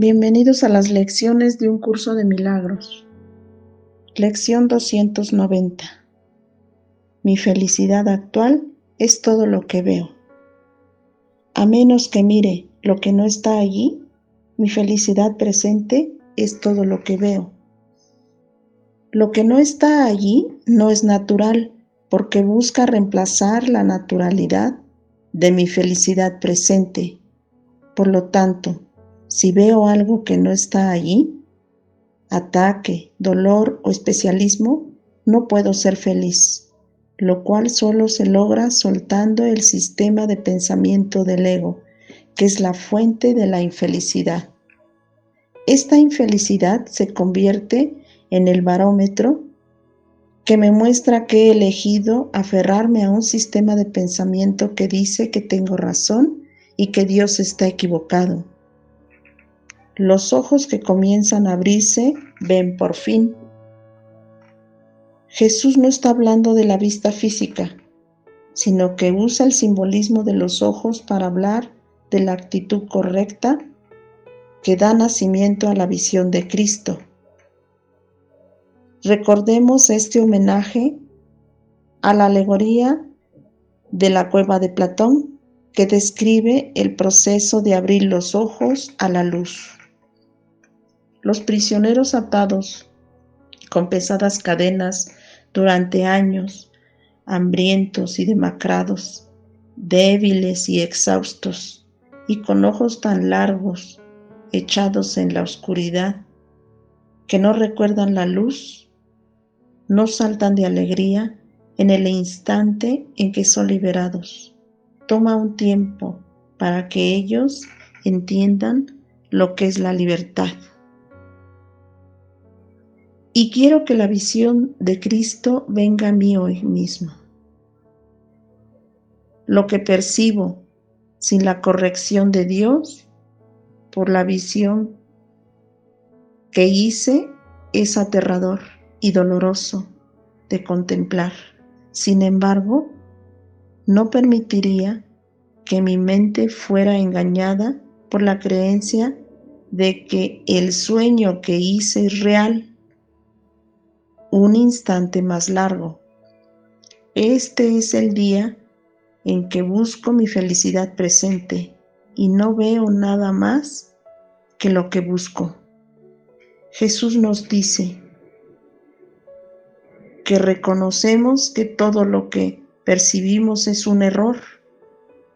Bienvenidos a las lecciones de un curso de milagros. Lección 290. Mi felicidad actual es todo lo que veo. A menos que mire lo que no está allí, mi felicidad presente es todo lo que veo. Lo que no está allí no es natural porque busca reemplazar la naturalidad de mi felicidad presente. Por lo tanto, si veo algo que no está allí, ataque, dolor o especialismo, no puedo ser feliz, lo cual solo se logra soltando el sistema de pensamiento del ego, que es la fuente de la infelicidad. Esta infelicidad se convierte en el barómetro que me muestra que he elegido aferrarme a un sistema de pensamiento que dice que tengo razón y que Dios está equivocado los ojos que comienzan a abrirse ven por fin. Jesús no está hablando de la vista física, sino que usa el simbolismo de los ojos para hablar de la actitud correcta que da nacimiento a la visión de Cristo. Recordemos este homenaje a la alegoría de la cueva de Platón que describe el proceso de abrir los ojos a la luz. Los prisioneros atados con pesadas cadenas durante años, hambrientos y demacrados, débiles y exhaustos, y con ojos tan largos, echados en la oscuridad, que no recuerdan la luz, no saltan de alegría en el instante en que son liberados. Toma un tiempo para que ellos entiendan lo que es la libertad y quiero que la visión de Cristo venga a mí hoy mismo. Lo que percibo sin la corrección de Dios por la visión que hice es aterrador y doloroso de contemplar. Sin embargo, no permitiría que mi mente fuera engañada por la creencia de que el sueño que hice es real un instante más largo. Este es el día en que busco mi felicidad presente y no veo nada más que lo que busco. Jesús nos dice que reconocemos que todo lo que percibimos es un error,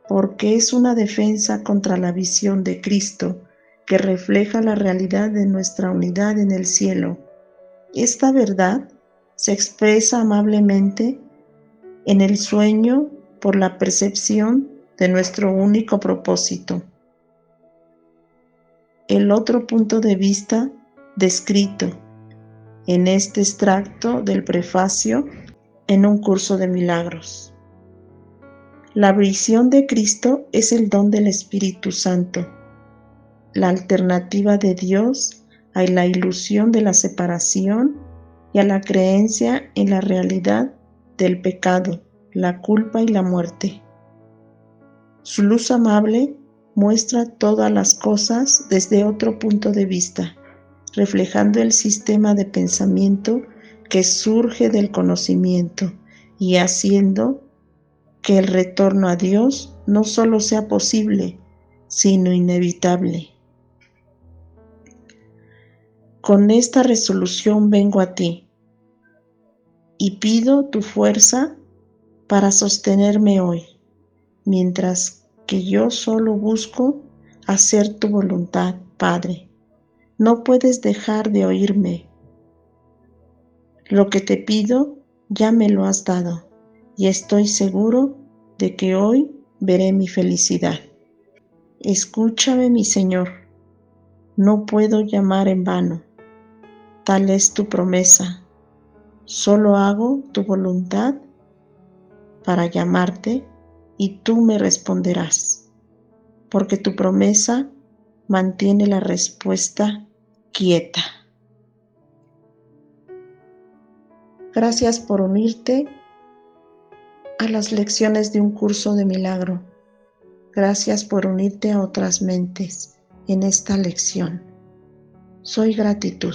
porque es una defensa contra la visión de Cristo que refleja la realidad de nuestra unidad en el cielo esta verdad se expresa amablemente en el sueño por la percepción de nuestro único propósito. El otro punto de vista descrito en este extracto del prefacio en un curso de milagros. La visión de Cristo es el don del Espíritu Santo, la alternativa de Dios a la ilusión de la separación y a la creencia en la realidad del pecado, la culpa y la muerte. Su luz amable muestra todas las cosas desde otro punto de vista, reflejando el sistema de pensamiento que surge del conocimiento y haciendo que el retorno a Dios no solo sea posible, sino inevitable. Con esta resolución vengo a ti y pido tu fuerza para sostenerme hoy, mientras que yo solo busco hacer tu voluntad, Padre. No puedes dejar de oírme. Lo que te pido ya me lo has dado y estoy seguro de que hoy veré mi felicidad. Escúchame, mi Señor, no puedo llamar en vano, tal es tu promesa, solo hago tu voluntad para llamarte y tú me responderás, porque tu promesa mantiene la respuesta quieta. Gracias por unirte a las lecciones de un curso de milagro. Gracias por unirte a otras mentes en esta lección. Soy gratitud.